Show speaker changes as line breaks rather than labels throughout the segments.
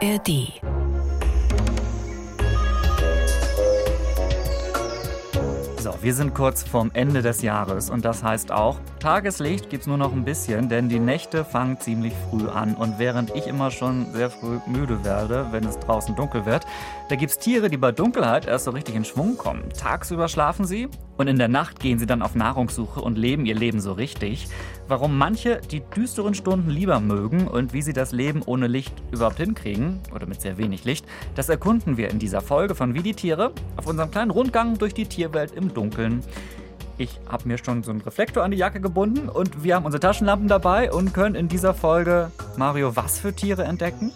ARD.
So, wir sind kurz vorm Ende des Jahres und das heißt auch, Tageslicht gibt es nur noch ein bisschen, denn die Nächte fangen ziemlich früh an. Und während ich immer schon sehr früh müde werde, wenn es draußen dunkel wird, da gibt es Tiere, die bei Dunkelheit erst so richtig in Schwung kommen. Tagsüber schlafen sie und in der Nacht gehen sie dann auf Nahrungssuche und leben ihr Leben so richtig. Warum manche die düsteren Stunden lieber mögen und wie sie das Leben ohne Licht überhaupt hinkriegen, oder mit sehr wenig Licht, das erkunden wir in dieser Folge von Wie die Tiere auf unserem kleinen Rundgang durch die Tierwelt im Dunkeln. Ich habe mir schon so einen Reflektor an die Jacke gebunden und wir haben unsere Taschenlampen dabei und können in dieser Folge, Mario, was für Tiere entdecken?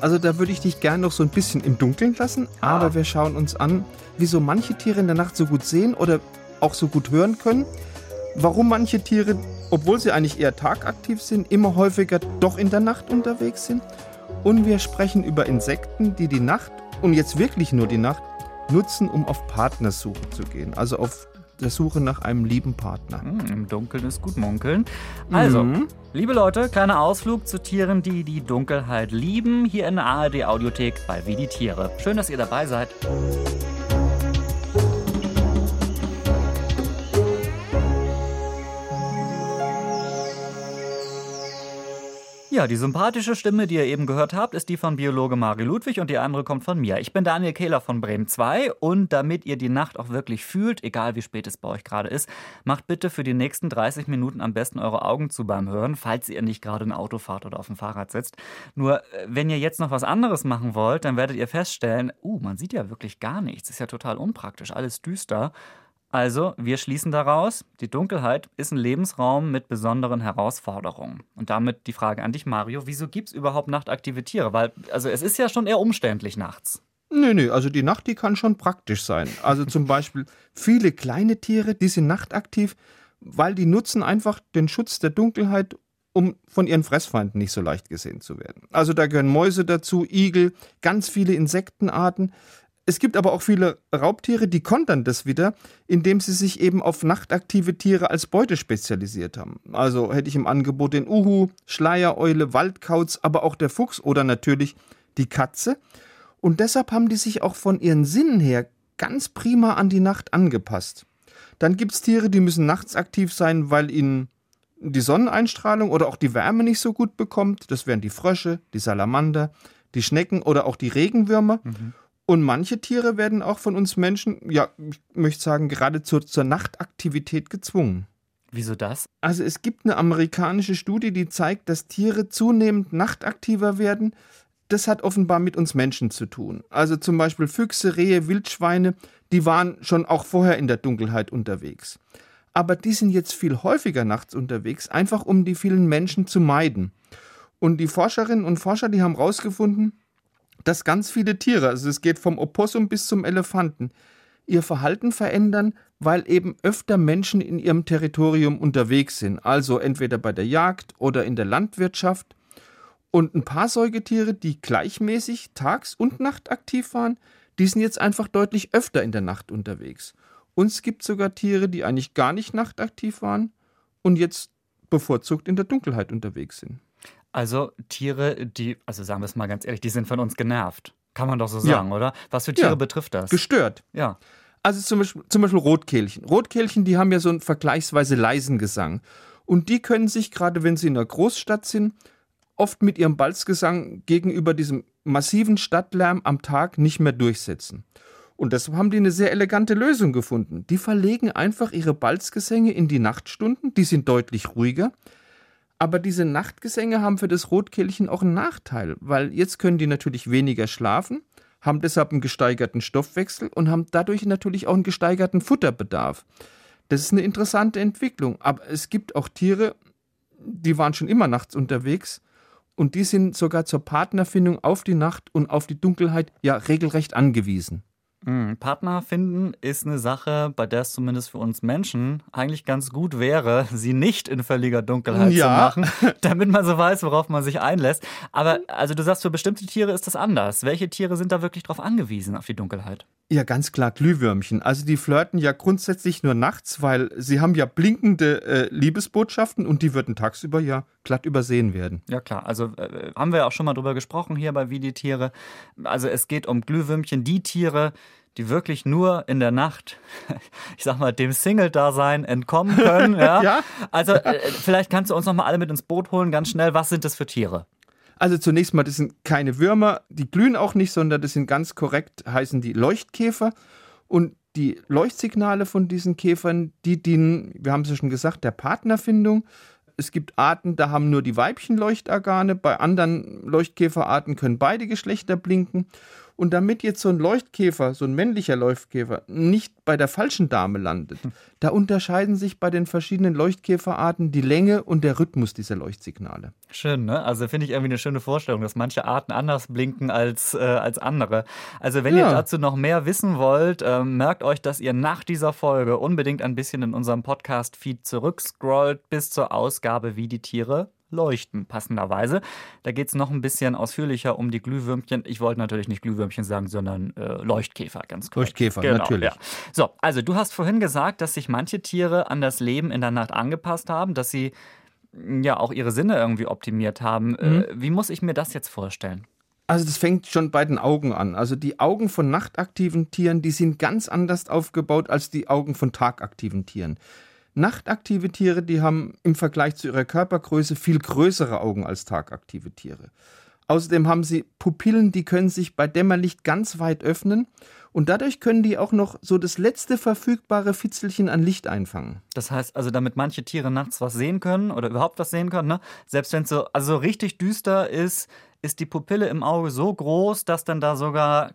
Also da würde ich dich gerne noch so ein bisschen im Dunkeln lassen,
Ah.
aber wir schauen uns an, wieso manche Tiere in der Nacht so gut sehen oder auch so gut hören können, warum manche Tiere, obwohl sie eigentlich eher tagaktiv sind, immer häufiger doch in der Nacht unterwegs sind und wir sprechen über Insekten, die die Nacht und jetzt wirklich nur die Nacht nutzen, um auf Partnersuche zu gehen, also auf der Suche nach einem lieben Partner.
Hm, Im Dunkeln ist gut munkeln. Also,
Mhm.
liebe Leute, kleiner Ausflug zu Tieren, die die Dunkelheit lieben, hier in der ARD Audiothek bei Wie die Tiere. Schön, dass ihr dabei seid. Ja, die sympathische Stimme, die ihr eben gehört habt, ist die von Biologe Mario Ludwig und die andere kommt von mir. Ich bin Daniel Kehler von Bremen 2 und damit ihr die Nacht auch wirklich fühlt, egal wie spät es bei euch gerade ist, macht bitte für die nächsten 30 Minuten am besten eure Augen zu beim Hören, falls ihr nicht gerade ein Auto fahrt oder auf dem Fahrrad sitzt. Nur, äh, wenn ihr jetzt noch was anderes machen wollt, dann werdet ihr feststellen, uh, man sieht ja wirklich gar nichts. Ist ja total unpraktisch, alles düster. Also, wir schließen daraus, die Dunkelheit ist ein Lebensraum mit besonderen Herausforderungen. Und damit die Frage an dich, Mario, wieso gibt es überhaupt nachtaktive Tiere? Weil, also es ist ja schon eher umständlich nachts.
Nö, nö, also die Nacht, die kann schon praktisch sein. Also zum Beispiel viele kleine Tiere, die sind nachtaktiv, weil die nutzen einfach den Schutz der Dunkelheit, um von ihren Fressfeinden nicht so leicht gesehen zu werden. Also da gehören Mäuse dazu, Igel, ganz viele Insektenarten. Es gibt aber auch viele Raubtiere, die kontern das wieder, indem sie sich eben auf nachtaktive Tiere als Beute spezialisiert haben. Also hätte ich im Angebot den Uhu, Schleiereule, Waldkauz, aber auch der Fuchs oder natürlich die Katze. Und deshalb haben die sich auch von ihren Sinnen her ganz prima an die Nacht angepasst. Dann gibt es Tiere, die müssen nachts aktiv sein, weil ihnen die Sonneneinstrahlung oder auch die Wärme nicht so gut bekommt. Das wären die Frösche, die Salamander, die Schnecken oder auch die Regenwürmer. Und manche Tiere werden auch von uns Menschen, ja, ich möchte sagen, geradezu zur Nachtaktivität gezwungen.
Wieso das?
Also es gibt eine amerikanische Studie, die zeigt, dass Tiere zunehmend nachtaktiver werden. Das hat offenbar mit uns Menschen zu tun. Also zum Beispiel Füchse, Rehe, Wildschweine, die waren schon auch vorher in der Dunkelheit unterwegs. Aber die sind jetzt viel häufiger nachts unterwegs, einfach um die vielen Menschen zu meiden. Und die Forscherinnen und Forscher, die haben herausgefunden, dass ganz viele Tiere, also es geht vom Opossum bis zum Elefanten, ihr Verhalten verändern, weil eben öfter Menschen in ihrem Territorium unterwegs sind. Also entweder bei der Jagd oder in der Landwirtschaft. Und ein paar Säugetiere, die gleichmäßig tags- und nachtaktiv waren, die sind jetzt einfach deutlich öfter in der Nacht unterwegs. Und es gibt sogar Tiere, die eigentlich gar nicht nachtaktiv waren und jetzt bevorzugt in der Dunkelheit unterwegs sind.
Also Tiere, die, also sagen wir es mal ganz ehrlich, die sind von uns genervt. Kann man doch so
Ja.
sagen, oder? Was für Tiere
Ja.
betrifft das?
Gestört.
ja.
Also zum Beispiel, zum Beispiel Rotkehlchen. Rotkehlchen, die haben ja so einen vergleichsweise leisen Gesang. Und die können sich, gerade wenn sie in einer Großstadt sind, oft mit ihrem Balzgesang gegenüber diesem massiven Stadtlärm am Tag nicht mehr durchsetzen. Und deshalb haben die eine sehr elegante Lösung gefunden. Die verlegen einfach ihre Balzgesänge in die Nachtstunden, die sind deutlich ruhiger. Aber diese Nachtgesänge haben für das Rotkehlchen auch einen Nachteil, weil jetzt können die natürlich weniger schlafen, haben deshalb einen gesteigerten Stoffwechsel und haben dadurch natürlich auch einen gesteigerten Futterbedarf. Das ist eine interessante Entwicklung. Aber es gibt auch Tiere, die waren schon immer nachts unterwegs und die sind sogar zur Partnerfindung auf die Nacht und auf die Dunkelheit ja regelrecht angewiesen.
Mm, Partner finden ist eine Sache, bei der es zumindest für uns Menschen eigentlich ganz gut wäre, sie nicht in völliger Dunkelheit
Ja.
zu machen, damit man so weiß, worauf man sich einlässt. Aber also du sagst, für bestimmte Tiere ist das anders. Welche Tiere sind da wirklich drauf angewiesen, auf die Dunkelheit?
Ja, ganz klar, Glühwürmchen. Also die flirten ja grundsätzlich nur nachts, weil sie haben ja blinkende äh, Liebesbotschaften und die würden tagsüber ja glatt übersehen werden.
Ja klar, also äh, haben wir auch schon mal drüber gesprochen hier bei Wie die Tiere. Also es geht um Glühwürmchen, die Tiere, die wirklich nur in der Nacht, ich sag mal, dem Single-Dasein entkommen können. Ja? ja. Also äh, vielleicht kannst du uns noch mal alle mit ins Boot holen, ganz schnell. Was sind das für Tiere?
Also zunächst mal, das sind keine Würmer, die glühen auch nicht, sondern das sind ganz korrekt, heißen die Leuchtkäfer. Und die Leuchtsignale von diesen Käfern, die dienen, wir haben es ja schon gesagt, der Partnerfindung. Es gibt Arten, da haben nur die Weibchen Leuchtorgane, bei anderen Leuchtkäferarten können beide Geschlechter blinken. Und damit jetzt so ein Leuchtkäfer, so ein männlicher Leuchtkäfer, nicht bei der falschen Dame landet, hm. da unterscheiden sich bei den verschiedenen Leuchtkäferarten die Länge und der Rhythmus dieser Leuchtsignale.
Schön, ne? Also finde ich irgendwie eine schöne Vorstellung, dass manche Arten anders blinken als, äh, als andere. Also wenn ja. ihr dazu noch mehr wissen wollt, äh, merkt euch, dass ihr nach dieser Folge unbedingt ein bisschen in unserem Podcast-Feed zurückscrollt bis zur Ausgabe Wie die Tiere leuchten, passenderweise. Da geht es noch ein bisschen ausführlicher um die Glühwürmchen. Ich wollte natürlich nicht Glühwürmchen sagen, sondern äh, Leuchtkäfer, ganz
korrekt. Leuchtkäfer, genau, natürlich. Ja.
So, also du hast vorhin gesagt, dass sich manche Tiere an das Leben in der Nacht angepasst haben, dass sie mm, ja auch ihre Sinne irgendwie optimiert haben. Äh, mhm. Äh, wie muss ich mir das jetzt vorstellen?
Also das fängt schon bei den Augen an. Also die Augen von nachtaktiven Tieren, die sind ganz anders aufgebaut als die Augen von tagaktiven Tieren. Nachtaktive Tiere, die haben im Vergleich zu ihrer Körpergröße viel größere Augen als tagaktive Tiere. Außerdem haben sie Pupillen, die können sich bei Dämmerlicht ganz weit öffnen und dadurch können die auch noch so das letzte verfügbare Fitzelchen an Licht einfangen.
Das heißt also, damit manche Tiere nachts was sehen können oder überhaupt was sehen können, ne? selbst wenn es so also richtig düster ist, ist die Pupille im Auge so groß, dass dann da sogar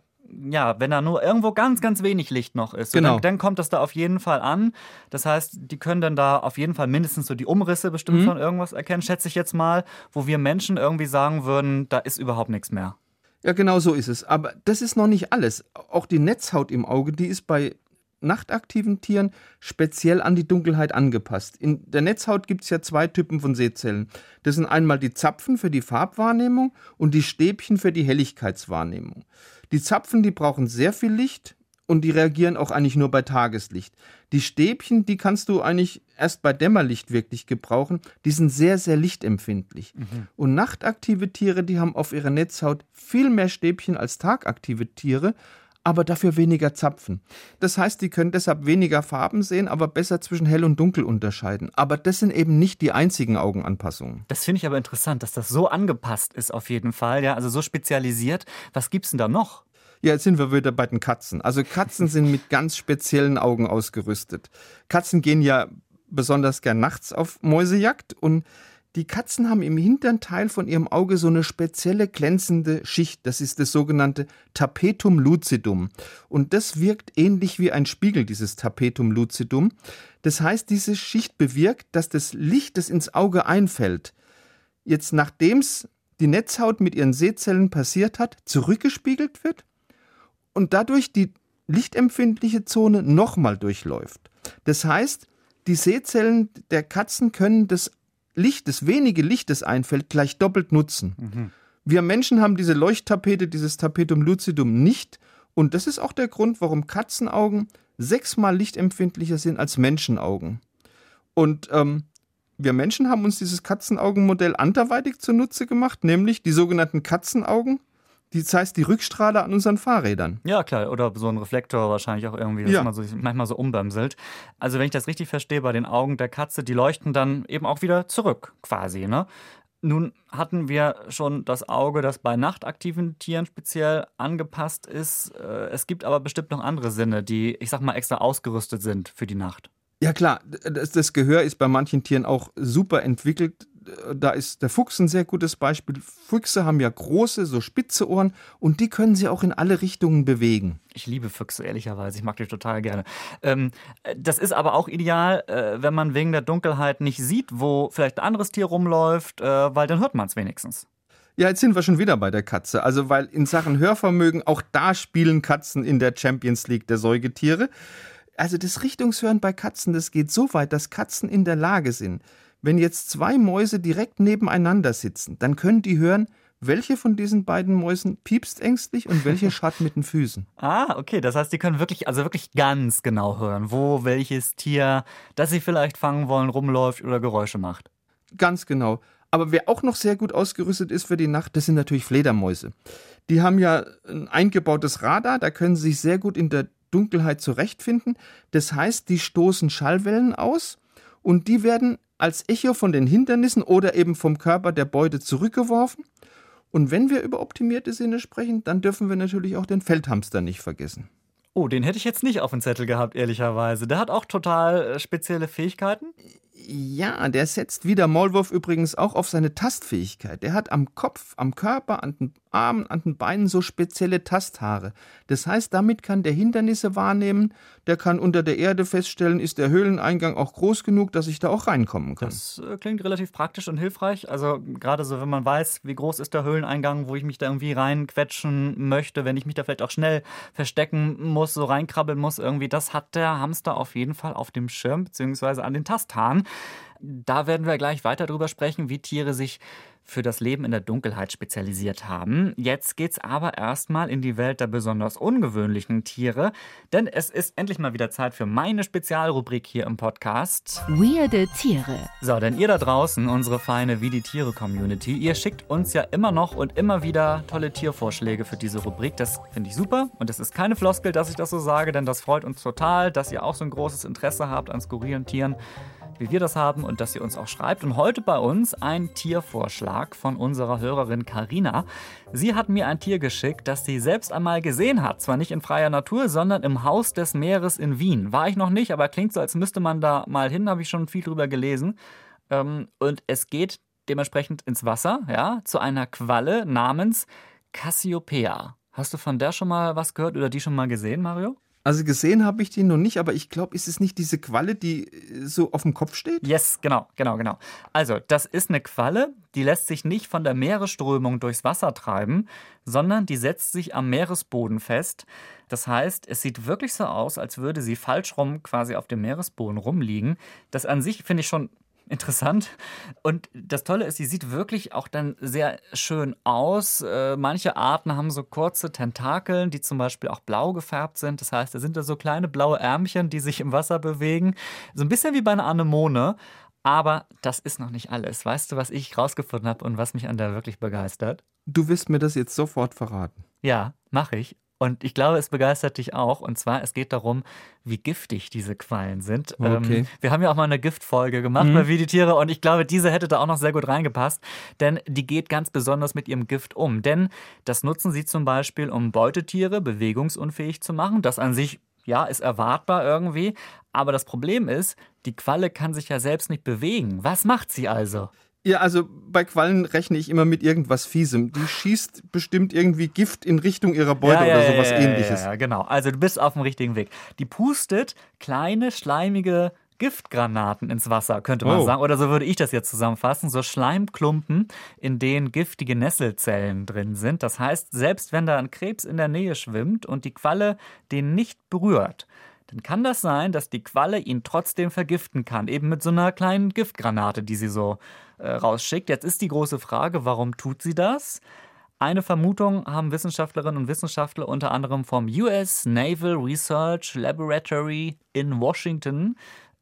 ja, wenn da nur irgendwo ganz, ganz wenig Licht noch ist, so,
genau.
dann, dann, kommt das da auf jeden Fall an. Das heißt, die können dann da auf jeden Fall mindestens so die Umrisse bestimmt mhm. von irgendwas erkennen, schätze ich jetzt mal, wo wir Menschen irgendwie sagen würden, da ist überhaupt nichts mehr.
Ja, genau so ist es. Aber das ist noch nicht alles. Auch die Netzhaut im Auge, die ist bei nachtaktiven Tieren speziell an die Dunkelheit angepasst. In der Netzhaut gibt es ja zwei Typen von Sehzellen. Das sind einmal die Zapfen für die Farbwahrnehmung und die Stäbchen für die Helligkeitswahrnehmung. Die Zapfen, die brauchen sehr viel Licht und die reagieren auch eigentlich nur bei Tageslicht. Die Stäbchen, die kannst du eigentlich erst bei Dämmerlicht wirklich gebrauchen. Die sind sehr, sehr lichtempfindlich. Mhm. Und nachtaktive Tiere, die haben auf ihrer Netzhaut viel mehr Stäbchen als tagaktive Tiere, aber dafür weniger Zapfen. Das heißt, die können deshalb weniger Farben sehen, aber besser zwischen hell und dunkel unterscheiden. Aber das sind eben nicht die einzigen Augenanpassungen.
Das finde ich aber interessant, dass das so angepasst ist auf jeden Fall, ja, also so spezialisiert. Was gibt's denn da noch?
Ja, jetzt sind wir wieder bei den Katzen. Also Katzen sind mit ganz speziellen Augen ausgerüstet. Katzen gehen ja besonders gern nachts auf Mäusejagd und die Katzen haben im hinteren Teil von ihrem Auge so eine spezielle glänzende Schicht. Das ist das sogenannte Tapetum lucidum. Und das wirkt ähnlich wie ein Spiegel, dieses Tapetum lucidum. Das heißt, diese Schicht bewirkt, dass das Licht, das ins Auge einfällt, jetzt nachdem es die Netzhaut mit ihren Sehzellen passiert hat, zurückgespiegelt wird und dadurch die lichtempfindliche Zone nochmal durchläuft. Das heißt, die Sehzellen der Katzen können das Licht, das wenige Licht, das einfällt, gleich doppelt nutzen. Mhm. Wir Menschen haben diese Leuchttapete, dieses Tapetum lucidum nicht. Und das ist auch der Grund, warum Katzenaugen sechsmal lichtempfindlicher sind als Menschenaugen. Und ähm, wir Menschen haben uns dieses Katzenaugenmodell anderweitig zunutze gemacht, nämlich die sogenannten Katzenaugen. Das heißt, die Rückstrahler an unseren Fahrrädern.
Ja, klar. Oder so ein Reflektor wahrscheinlich auch irgendwie, dass ja. man so, manchmal so umbämselt. Also, wenn ich das richtig verstehe, bei den Augen der Katze, die leuchten dann eben auch wieder zurück, quasi. Ne? Nun hatten wir schon das Auge, das bei nachtaktiven Tieren speziell angepasst ist. Äh, es gibt aber bestimmt noch andere Sinne, die, ich sag mal, extra ausgerüstet sind für die Nacht.
Ja klar, das Gehör ist bei manchen Tieren auch super entwickelt da ist der Fuchs ein sehr gutes Beispiel. Füchse haben ja große, so spitze Ohren und die können sie auch in alle Richtungen bewegen.
Ich liebe Füchse, ehrlicherweise. Ich mag die total gerne. Ähm, das ist aber auch ideal, äh, wenn man wegen der Dunkelheit nicht sieht, wo vielleicht ein anderes Tier rumläuft, äh, weil dann hört man es wenigstens.
Ja, jetzt sind wir schon wieder bei der Katze. Also, weil in Sachen Hörvermögen, auch da spielen Katzen in der Champions League der Säugetiere. Also, das Richtungshören bei Katzen, das geht so weit, dass Katzen in der Lage sind, wenn jetzt zwei Mäuse direkt nebeneinander sitzen, dann können die hören, welche von diesen beiden Mäusen piepst ängstlich und welche scharrt mit den Füßen.
Ah, okay. Das heißt, die können wirklich, also wirklich ganz genau hören, wo welches Tier, das sie vielleicht fangen wollen, rumläuft oder Geräusche macht.
Ganz genau. Aber wer auch noch sehr gut ausgerüstet ist für die Nacht, das sind natürlich Fledermäuse. Die haben ja ein eingebautes Radar, da können sie sich sehr gut in der Dunkelheit zurechtfinden. Das heißt, die stoßen Schallwellen aus und die werden als Echo von den Hindernissen oder eben vom Körper der Beute zurückgeworfen. Und wenn wir über optimierte Sinne sprechen, dann dürfen wir natürlich auch den Feldhamster nicht vergessen.
Oh, den hätte ich jetzt nicht auf dem Zettel gehabt, ehrlicherweise. Der hat auch total äh, spezielle Fähigkeiten.
Ja, der setzt wie der Maulwurf übrigens auch auf seine Tastfähigkeit. Der hat am Kopf, am Körper, an den Armen, an den Beinen so spezielle Tasthaare. Das heißt, damit kann der Hindernisse wahrnehmen, der kann unter der Erde feststellen, ist der Höhleneingang auch groß genug, dass ich da auch reinkommen kann.
Das äh, klingt relativ praktisch und hilfreich. Also gerade so, wenn man weiß, wie groß ist der Höhleneingang, wo ich mich da irgendwie reinquetschen möchte, wenn ich mich da vielleicht auch schnell verstecken muss, so reinkrabbeln muss, irgendwie, das hat der Hamster auf jeden Fall auf dem Schirm, beziehungsweise an den Tasthaaren. Da werden wir gleich weiter drüber sprechen, wie Tiere sich für das Leben in der Dunkelheit spezialisiert haben. Jetzt geht's aber erstmal in die Welt der besonders ungewöhnlichen Tiere, denn es ist endlich mal wieder Zeit für meine Spezialrubrik hier im Podcast.
Weirde Tiere.
So, denn ihr da draußen, unsere feine Wie die Tiere Community, ihr schickt uns ja immer noch und immer wieder tolle Tiervorschläge für diese Rubrik. Das finde ich super und es ist keine Floskel, dass ich das so sage, denn das freut uns total, dass ihr auch so ein großes Interesse habt an skurrilen Tieren wie wir das haben und dass ihr uns auch schreibt. Und heute bei uns ein Tiervorschlag von unserer Hörerin Karina. Sie hat mir ein Tier geschickt, das sie selbst einmal gesehen hat. Zwar nicht in freier Natur, sondern im Haus des Meeres in Wien. War ich noch nicht, aber klingt so, als müsste man da mal hin, habe ich schon viel drüber gelesen. Ähm, und es geht dementsprechend ins Wasser, ja, zu einer Qualle namens Cassiopeia. Hast du von der schon mal was gehört oder die schon mal gesehen, Mario?
Also gesehen habe ich die noch nicht, aber ich glaube, ist es nicht diese Qualle, die äh, so auf dem Kopf steht?
Yes, genau, genau, genau. Also, das ist eine Qualle, die lässt sich nicht von der Meeresströmung durchs Wasser treiben, sondern die setzt sich am Meeresboden fest. Das heißt, es sieht wirklich so aus, als würde sie falsch rum quasi auf dem Meeresboden rumliegen. Das an sich finde ich schon interessant. Und das Tolle ist, sie sieht wirklich auch dann sehr schön aus. Äh, manche Arten haben so kurze Tentakeln, die zum Beispiel auch blau gefärbt sind. Das heißt, da sind da so kleine blaue Ärmchen, die sich im Wasser bewegen. So ein bisschen wie bei einer Anemone. Aber das ist noch nicht alles. Weißt du, was ich rausgefunden habe und was mich an der wirklich begeistert?
Du wirst mir das jetzt sofort verraten.
Ja, mache ich. Und ich glaube, es begeistert dich auch. Und zwar, es geht darum, wie giftig diese Quallen sind. Ähm, okay. Ähm, wir haben ja auch mal eine Giftfolge gemacht mhm. bei Wie die Tiere und ich glaube, diese hätte da auch noch sehr gut reingepasst, denn die geht ganz besonders mit ihrem Gift um. Denn das nutzen sie zum Beispiel, um Beutetiere bewegungsunfähig zu machen. Das an sich ja, ist erwartbar irgendwie. Aber das Problem ist, die Qualle kann sich ja selbst nicht bewegen. Was macht sie also?
Ja, also bei Quallen rechne ich immer mit irgendwas Fiesem. Die schießt bestimmt irgendwie Gift in Richtung ihrer Beute ja, ja, oder sowas
ja,
ähnliches.
Ja, genau. Also du bist auf dem richtigen Weg. Die pustet kleine, schleimige Giftgranaten ins Wasser, könnte man oh. sagen. Oder so würde ich das jetzt zusammenfassen. So Schleimklumpen, in denen giftige Nesselzellen drin sind. Das heißt, selbst wenn da ein Krebs in der Nähe schwimmt und die Qualle den nicht berührt, dann kann das sein, dass die Qualle ihn trotzdem vergiften kann. Eben mit so einer kleinen Giftgranate, die sie so äh, rausschickt. Jetzt ist die große Frage, warum tut sie das? Eine Vermutung haben Wissenschaftlerinnen und Wissenschaftler unter anderem vom US Naval Research Laboratory in Washington.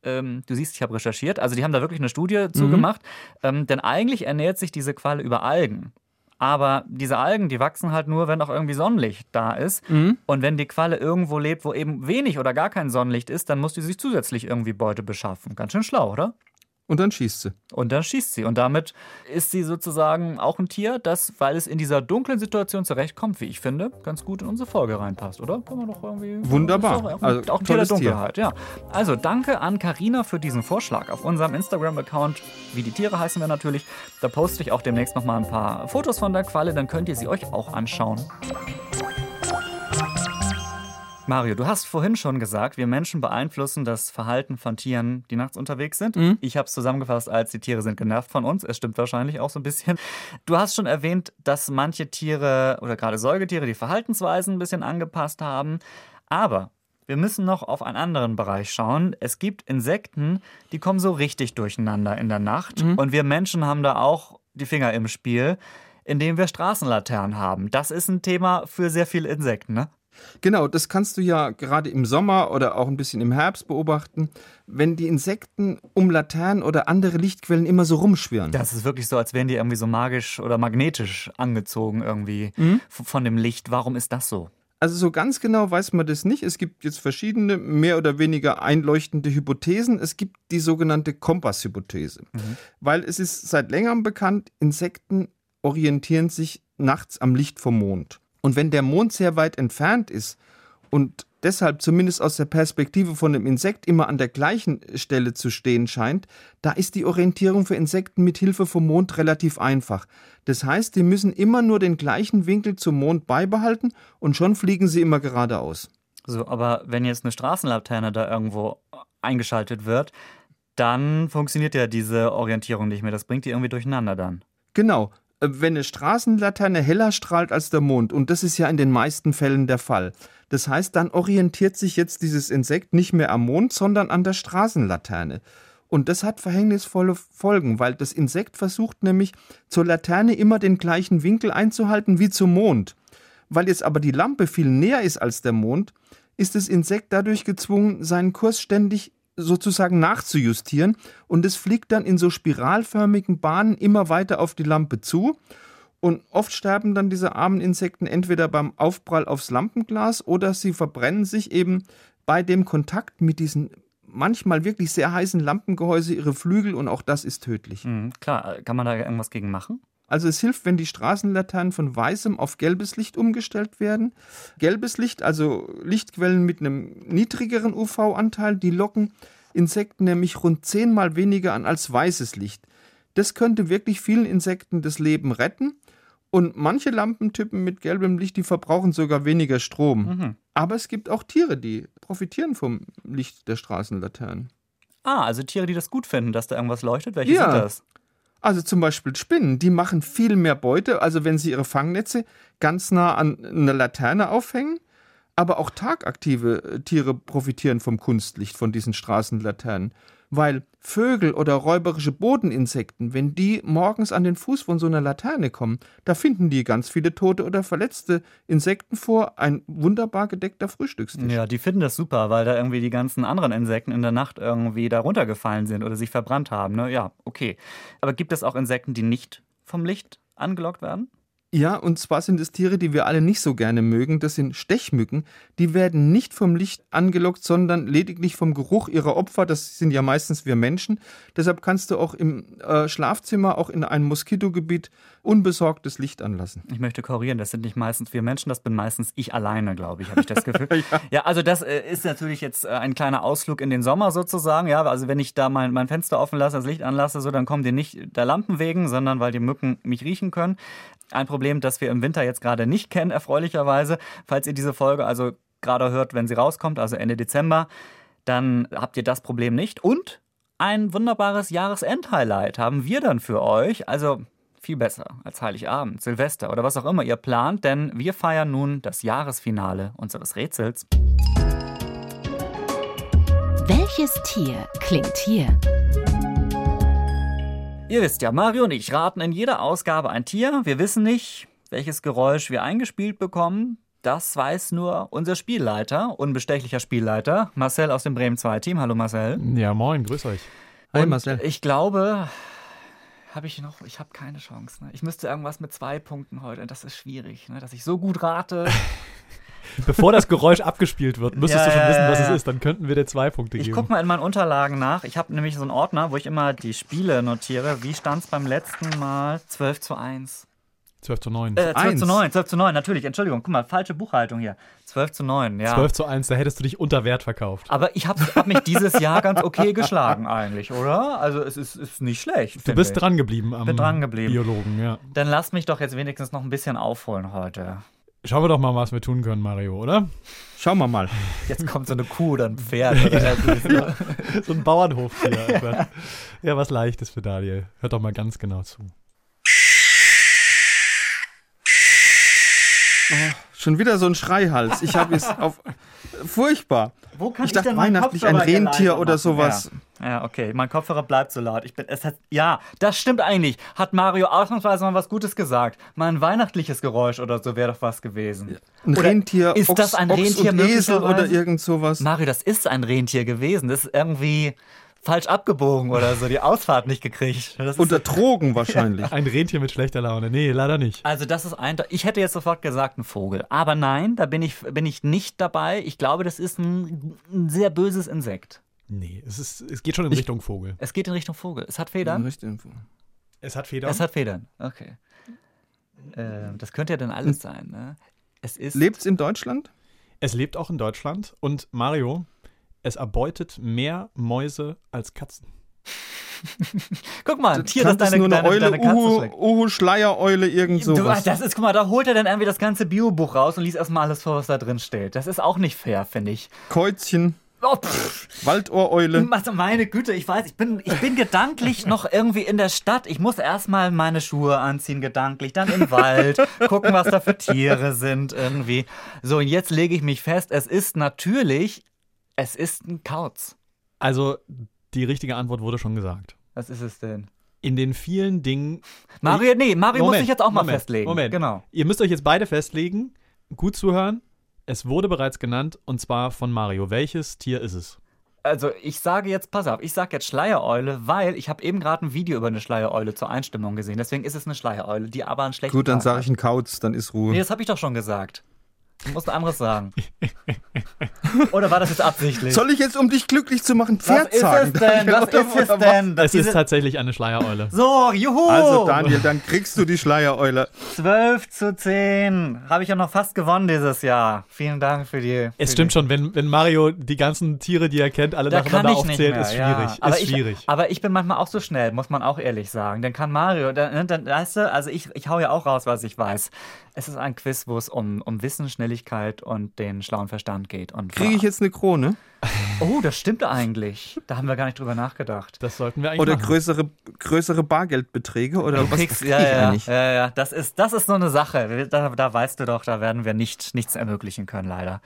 Ähm, du siehst, ich habe recherchiert. Also die haben da wirklich eine Studie mhm. zugemacht. Ähm, denn eigentlich ernährt sich diese Qualle über Algen. Aber diese Algen, die wachsen halt nur, wenn auch irgendwie Sonnenlicht da ist. Mhm. Und wenn die Qualle irgendwo lebt, wo eben wenig oder gar kein Sonnenlicht ist, dann muss die sich zusätzlich irgendwie Beute beschaffen. Ganz schön schlau, oder?
Und dann schießt sie.
Und dann schießt sie. Und damit ist sie sozusagen auch ein Tier, das, weil es in dieser dunklen Situation zurechtkommt, wie ich finde, ganz gut in unsere Folge reinpasst, oder? Kann man doch irgendwie.
Wunderbar.
Auch, also, auch ein Tier der Dunkelheit, Tier. ja. Also danke an Karina für diesen Vorschlag. Auf unserem Instagram-Account, wie die Tiere heißen wir natürlich, da poste ich auch demnächst nochmal ein paar Fotos von der Qualle, dann könnt ihr sie euch auch anschauen. Mario, du hast vorhin schon gesagt, wir Menschen beeinflussen das Verhalten von Tieren, die nachts unterwegs sind. Mhm. Ich habe es zusammengefasst als die Tiere sind genervt von uns. Es stimmt wahrscheinlich auch so ein bisschen. Du hast schon erwähnt, dass manche Tiere oder gerade Säugetiere die Verhaltensweisen ein bisschen angepasst haben. Aber wir müssen noch auf einen anderen Bereich schauen. Es gibt Insekten, die kommen so richtig durcheinander in der Nacht. Mhm. Und wir Menschen haben da auch die Finger im Spiel. indem wir Straßenlaternen haben. Das ist ein Thema für sehr viele Insekten, ne?
Genau, das kannst du ja gerade im Sommer oder auch ein bisschen im Herbst beobachten, wenn die Insekten um Laternen oder andere Lichtquellen immer so rumschwirren.
Das ist wirklich so, als wären die irgendwie so magisch oder magnetisch angezogen irgendwie mhm. von dem Licht. Warum ist das so?
Also so ganz genau weiß man das nicht. Es gibt jetzt verschiedene, mehr oder weniger einleuchtende Hypothesen. Es gibt die sogenannte Kompasshypothese, mhm. weil es ist seit längerem bekannt, Insekten orientieren sich nachts am Licht vom Mond. Und wenn der Mond sehr weit entfernt ist und deshalb zumindest aus der Perspektive von dem Insekt immer an der gleichen Stelle zu stehen scheint, da ist die Orientierung für Insekten mit Hilfe vom Mond relativ einfach. Das heißt, die müssen immer nur den gleichen Winkel zum Mond beibehalten und schon fliegen sie immer geradeaus.
So, aber wenn jetzt eine Straßenlaterne da irgendwo eingeschaltet wird, dann funktioniert ja diese Orientierung nicht mehr. Das bringt die irgendwie durcheinander dann.
Genau. Äh, wenn eine Straßenlaterne heller strahlt als der Mond, und das ist ja in den meisten Fällen der Fall, das heißt, dann orientiert sich jetzt dieses Insekt nicht mehr am Mond, sondern an der Straßenlaterne. Und das hat verhängnisvolle Folgen, weil das Insekt versucht nämlich zur Laterne immer den gleichen Winkel einzuhalten wie zum Mond. Weil jetzt aber die Lampe viel näher ist als der Mond, ist das Insekt dadurch gezwungen, seinen Kurs ständig sozusagen nachzujustieren und es fliegt dann in so spiralförmigen Bahnen immer weiter auf die Lampe zu. Und oft sterben dann diese armen Insekten entweder beim Aufprall aufs Lampenglas oder sie verbrennen sich eben bei dem Kontakt mit diesen manchmal wirklich sehr heißen Lampengehäuse ihre Flügel und auch das ist tödlich.
Mhm, klar, kann man da irgendwas gegen machen?
Also es hilft, wenn die Straßenlaternen von weißem auf gelbes Licht umgestellt werden. Gelbes Licht, also Lichtquellen mit einem niedrigeren UV-Anteil, die locken Insekten nämlich rund zehnmal weniger an als weißes Licht. Das könnte wirklich vielen Insekten das Leben retten. Und manche Lampentypen mit gelbem Licht, die verbrauchen sogar weniger Strom. Mhm. Aber es gibt auch Tiere, die profitieren vom Licht der Straßenlaternen.
Ah, also Tiere, die das gut finden, dass da irgendwas leuchtet. Welche ja. sind das?
Also zum Beispiel Spinnen, die machen viel mehr Beute, also wenn sie ihre Fangnetze ganz nah an einer Laterne aufhängen. Aber auch tagaktive äh, Tiere profitieren vom Kunstlicht, von diesen Straßenlaternen weil Vögel oder räuberische Bodeninsekten, wenn die morgens an den Fuß von so einer Laterne kommen, da finden die ganz viele tote oder verletzte Insekten vor, ein wunderbar gedeckter Frühstückstisch.
Ja, die finden das super, weil da irgendwie die ganzen anderen Insekten in der Nacht irgendwie da runtergefallen sind oder sich verbrannt haben. Ne? Ja, okay. Aber gibt es auch Insekten, die nicht vom Licht angelockt werden?
Ja, und zwar sind es Tiere, die wir alle nicht so gerne mögen. Das sind Stechmücken. Die werden nicht vom Licht angelockt, sondern lediglich vom Geruch ihrer Opfer. Das sind ja meistens wir Menschen. Deshalb kannst du auch im äh, Schlafzimmer, auch in einem Moskitogebiet, unbesorgtes Licht anlassen.
Ich möchte korrigieren, das sind nicht meistens wir Menschen, das bin meistens ich alleine, glaube ich, habe ich das Gefühl. ja. ja. also das äh, ist natürlich jetzt äh, ein kleiner Ausflug in den Sommer sozusagen. Ja, also wenn ich da mein, mein Fenster offen lasse, das Licht anlasse, so, dann kommen die nicht der Lampen wegen, sondern weil die Mücken mich riechen können. Ein Problem, das wir im Winter jetzt gerade nicht kennen, erfreulicherweise. Falls ihr diese Folge also gerade hört, wenn sie rauskommt, also Ende Dezember, dann habt ihr das Problem nicht. Und ein wunderbares Jahresend-Highlight haben wir dann für euch. Also viel besser als Heiligabend, Silvester oder was auch immer ihr plant, denn wir feiern nun das Jahresfinale unseres Rätsels.
Welches Tier klingt hier?
Ihr wisst ja, Mario und ich raten in jeder Ausgabe ein Tier. Wir wissen nicht, welches Geräusch wir eingespielt bekommen. Das weiß nur unser Spielleiter, unbestechlicher Spielleiter, Marcel aus dem Bremen 2 Team. Hallo Marcel.
Ja, moin, grüß euch.
Hi Marcel. Ich glaube, habe ich noch, ich habe keine Chance. Ne? Ich müsste irgendwas mit zwei Punkten heute, das ist schwierig, ne? dass ich so gut rate.
Bevor das Geräusch abgespielt wird, müsstest ja, du schon wissen, was es ist. Dann könnten wir dir zwei Punkte
ich
geben.
Ich gucke mal in meinen Unterlagen nach. Ich habe nämlich so einen Ordner, wo ich immer die Spiele notiere. Wie stand es beim letzten Mal? 12 zu 1.
12 zu 9.
Äh, 12 zu 9, 12 zu 9, natürlich. Entschuldigung, guck mal, falsche Buchhaltung hier. 12 zu 9, ja.
12 zu 1, da hättest du dich unter Wert verkauft.
Aber ich habe hab mich dieses Jahr ganz okay geschlagen eigentlich, oder? Also es ist, ist nicht schlecht.
Du bist ich. dran geblieben am
Bin dran geblieben.
Biologen, ja.
Dann lass mich doch jetzt wenigstens noch ein bisschen aufholen heute.
Schauen wir doch mal, was wir tun können, Mario, oder?
Schauen wir mal.
Jetzt kommt so eine Kuh oder ein Pferd.
Oder so ein Bauernhof hier. Ja. ja, was leichtes für Daniel. Hört doch mal ganz genau zu.
Oh, schon wieder so ein Schreihals. Ich habe es auf. Furchtbar.
Wo kann
Ich Ich dachte
denn
weihnachtlich ein
Kopfhörer
Rentier oder sowas.
Ja. ja, okay. Mein Kopfhörer bleibt so laut. Ich bin, es hat, ja, das stimmt eigentlich. Hat Mario ausnahmsweise mal was Gutes gesagt. Mal ein weihnachtliches Geräusch oder so wäre doch was gewesen.
Ein
Oder
Rentier,
ist
Ochs,
das ein
Ochs
Rentier
und Esel oder irgend sowas.
Mario, das ist ein Rentier gewesen. Das ist irgendwie falsch abgebogen oder so, die Ausfahrt nicht gekriegt. Das ist
Unter Drogen wahrscheinlich.
Ein Rentier mit schlechter Laune. Nee, leider nicht.
Also das ist ein, ich hätte jetzt sofort gesagt ein Vogel, aber nein, da bin ich, bin ich nicht dabei. Ich glaube, das ist ein, ein sehr böses Insekt.
Nee, es, ist, es geht schon in Richtung Vogel.
Es geht in Richtung Vogel. Es hat Federn.
Richtig Info.
Es hat Federn.
Es hat Federn. Okay. Ähm, das könnte ja dann alles sein. Ne? Es ist.
Lebt's in Deutschland?
es lebt auch in Deutschland. Und Mario, es erbeutet mehr Mäuse als Katzen.
Guck mal, ein Tier, das
das
deine,
nur eine
deine,
Eule,
deine Katze
Uhu. Uhu, Schleiereule, irgend
Du,
sowas.
das ist, guck mal, da holt er dann irgendwie das ganze Biobuch raus und liest erstmal alles vor, was da drin steht. Das ist auch nicht fair, finde ich.
Käuzchen,
Oh.
Waldohreule.
Also meine Güte, ich weiß, ich bin, ich bin gedanklich noch irgendwie in der Stadt. Ich muss erstmal meine Schuhe anziehen, gedanklich, dann im Wald, gucken, was da für Tiere sind irgendwie. So, und jetzt lege ich mich fest, es ist natürlich, es ist ein Kauz.
Also, die richtige Antwort wurde schon gesagt.
Was ist es denn?
In den vielen Dingen.
Mario, nee, Mario muss
Moment,
sich jetzt auch mal
Moment,
festlegen.
Moment.
Genau.
Ihr müsst euch jetzt beide festlegen. Gut zuhören. Es wurde bereits genannt und zwar von Mario. Welches Tier ist es?
Also ich sage jetzt, pass auf, ich sage jetzt Schleiereule, weil ich habe eben gerade ein Video über eine Schleiereule zur Einstimmung gesehen. Deswegen ist es eine Schleiereule, die aber einen schlechten
Gut, dann sage ich ein Kauz, dann ist Ruhe.
Nee, das habe ich doch schon gesagt. Du musst ein anderes sagen. Oder war das jetzt absichtlich?
Soll ich jetzt, um dich glücklich zu machen,
Was
Pferd
ist
sagen?
es denn? Was ist es denn?
Es ist tatsächlich eine Schleiereule.
so, juhu!
Also Daniel, dann kriegst du die Schleiereule.
12 zu 10. Habe ich ja noch fast gewonnen dieses Jahr. Vielen Dank für die.
Es
für
stimmt
die,
schon, wenn, wenn Mario die ganzen Tiere, die er kennt, alle
Da kann
nacheinander aufzählt,
mehr,
ist
ja.
schwierig.
Aber
ist
ich,
schwierig.
Aber ich bin manchmal auch so schnell, muss man auch ehrlich sagen. Dann kann Mario, dann, dann weißt du, also ich, ich hau ja auch raus, was ich weiß. Es ist ein Quiz, wo es um, um Wissen, Schnelligkeit und den schlauen Verstand geht. Und
Kriege ich jetzt eine Krone?
Oh, das stimmt eigentlich. Da haben wir gar nicht drüber nachgedacht.
das sollten wir eigentlich
Oder
machen.
größere, größere Bargeldbeträge? Oder
Du
was,
kriegst, ja, ja,
eigentlich?
ja, ja, das ist, das ist so eine Sache. Da, da weißt du doch, da werden wir nicht, nichts ermöglichen können, leider.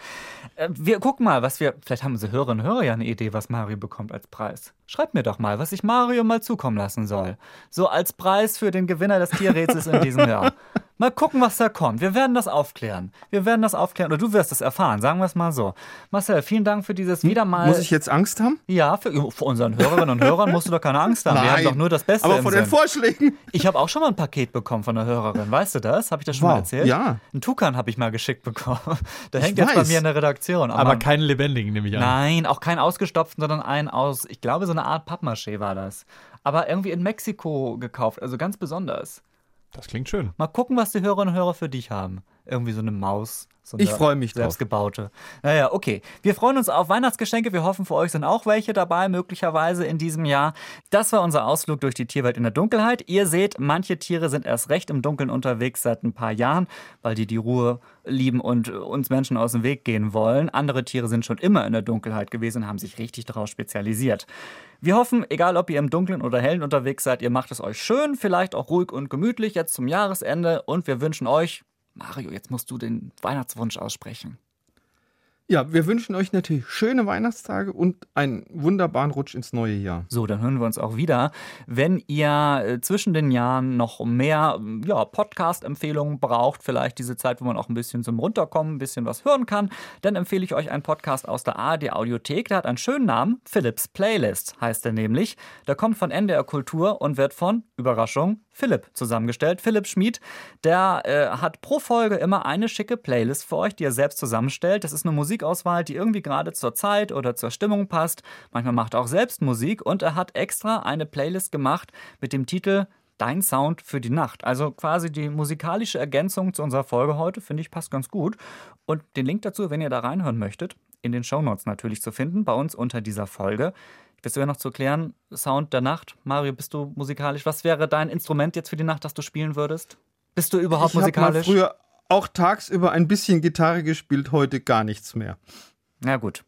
Äh, Wir gucken mal, was wir, vielleicht haben unsere Hörerinnen und Hörer ja eine Idee, was Mario bekommt als Preis. Schreibt mir doch mal, was ich Mario mal zukommen lassen soll. So als Preis für den Gewinner des Tierrätsels in diesem Jahr. Mal gucken, was da kommt. Wir werden das aufklären. Wir werden das aufklären. Oder du wirst es erfahren, sagen wir es mal so. Marcel, vielen Dank für dieses wieder mal.
Muss ich jetzt Angst haben?
ja, für, für unseren Hörerinnen und Hörern musst du doch keine Angst haben. Wir haben doch nur das Beste
Aber von den. Vorschlägen.
Ich habe auch schon mal ein Paket bekommen von einer Hörerin. Weißt du das? Habe ich das schon mal
Wow,
erzählt?
ja.
Ein Tukan habe ich mal geschickt bekommen. Der
Ich
hängt jetzt bei
weiß.
mir in der Redaktion.
Aber keinen lebendigen, nehme ich an.
Nein, auch kein ausgestopften, sondern ein aus, ich glaube, so eine Art Pappmaché war das. Aber irgendwie in Mexiko gekauft, also ganz besonders.
Das klingt schön.
Mal gucken, was die Hörerinnen und Hörer für dich haben. Irgendwie so eine Maus. So eine
Ich freu mich drauf.
Selbstgebaute. Naja, okay. Wir freuen uns auf Weihnachtsgeschenke. Wir hoffen, für euch sind auch welche dabei, möglicherweise in diesem Jahr. Das war unser Ausflug durch die Tierwelt in der Dunkelheit. Ihr seht, manche Tiere sind erst recht im Dunkeln unterwegs seit ein paar Jahren, weil die die Ruhe lieben und uns Menschen aus dem Weg gehen wollen. Andere Tiere sind schon immer in der Dunkelheit gewesen und haben sich richtig darauf spezialisiert. Wir hoffen, egal ob ihr im Dunkeln oder Hellen unterwegs seid, ihr macht es euch schön, vielleicht auch ruhig und gemütlich jetzt zum Jahresende und wir wünschen euch, Mario, jetzt musst du den Weihnachtswunsch aussprechen.
Ja, wir wünschen euch natürlich schöne Weihnachtstage und einen wunderbaren Rutsch ins neue Jahr.
So, dann hören wir uns auch wieder. Wenn ihr äh, zwischen den Jahren noch mehr ja, Podcast-Empfehlungen braucht, vielleicht diese Zeit, wo man auch ein bisschen zum Runterkommen, ein bisschen was hören kann, dann empfehle ich euch einen Podcast aus der ARD Audiothek. Der hat einen schönen Namen. Philips Playlist heißt er nämlich. Der kommt von NDR Kultur und wird von, Überraschung, Philipp zusammengestellt. Philipp Schmid, der äh, hat pro Folge immer eine schicke Playlist für euch, die er selbst zusammenstellt. Das ist eine Musikauswahl, die irgendwie gerade zur Zeit oder zur Stimmung passt. Manchmal macht er auch selbst Musik und er hat extra eine Playlist gemacht mit dem Titel Dein Sound für die Nacht. Also quasi die musikalische Ergänzung zu unserer Folge heute, finde ich, passt ganz gut. Und den Link dazu, wenn ihr da reinhören möchtet, in den Shownotes natürlich zu finden, bei uns unter dieser Folge. Du ja noch zu klären, Sound der Nacht. Mario, bist du musikalisch? Was wäre dein Instrument jetzt für die Nacht, das du spielen würdest? Bist du überhaupt
ich habe mal
musikalisch?
früher auch tagsüber ein bisschen Gitarre gespielt, heute gar nichts mehr.
Na gut.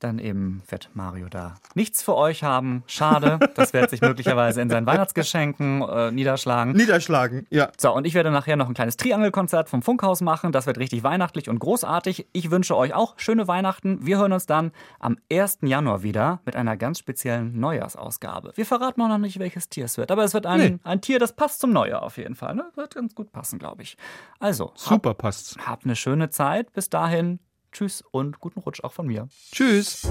Dann eben wird Mario da nichts für euch haben. Schade. Das wird sich möglicherweise in seinen Weihnachtsgeschenken äh, niederschlagen.
Niederschlagen, ja.
So, und ich werde nachher noch ein kleines Triangelkonzert vom Funkhaus machen. Das wird richtig weihnachtlich und großartig. Ich wünsche euch auch schöne Weihnachten. Wir hören uns dann am 1. Januar wieder mit einer ganz speziellen Neujahrsausgabe. Wir verraten auch noch nicht, welches Tier es wird, aber es wird ein,
Nee.
ein Tier, das passt zum Neujahr auf jeden Fall. Ne? Wird ganz gut passen, glaube ich. Also,
Super passt's.
Habt eine schöne Zeit. Bis dahin, tschüss und guten Rutsch auch von mir.
Tschüss.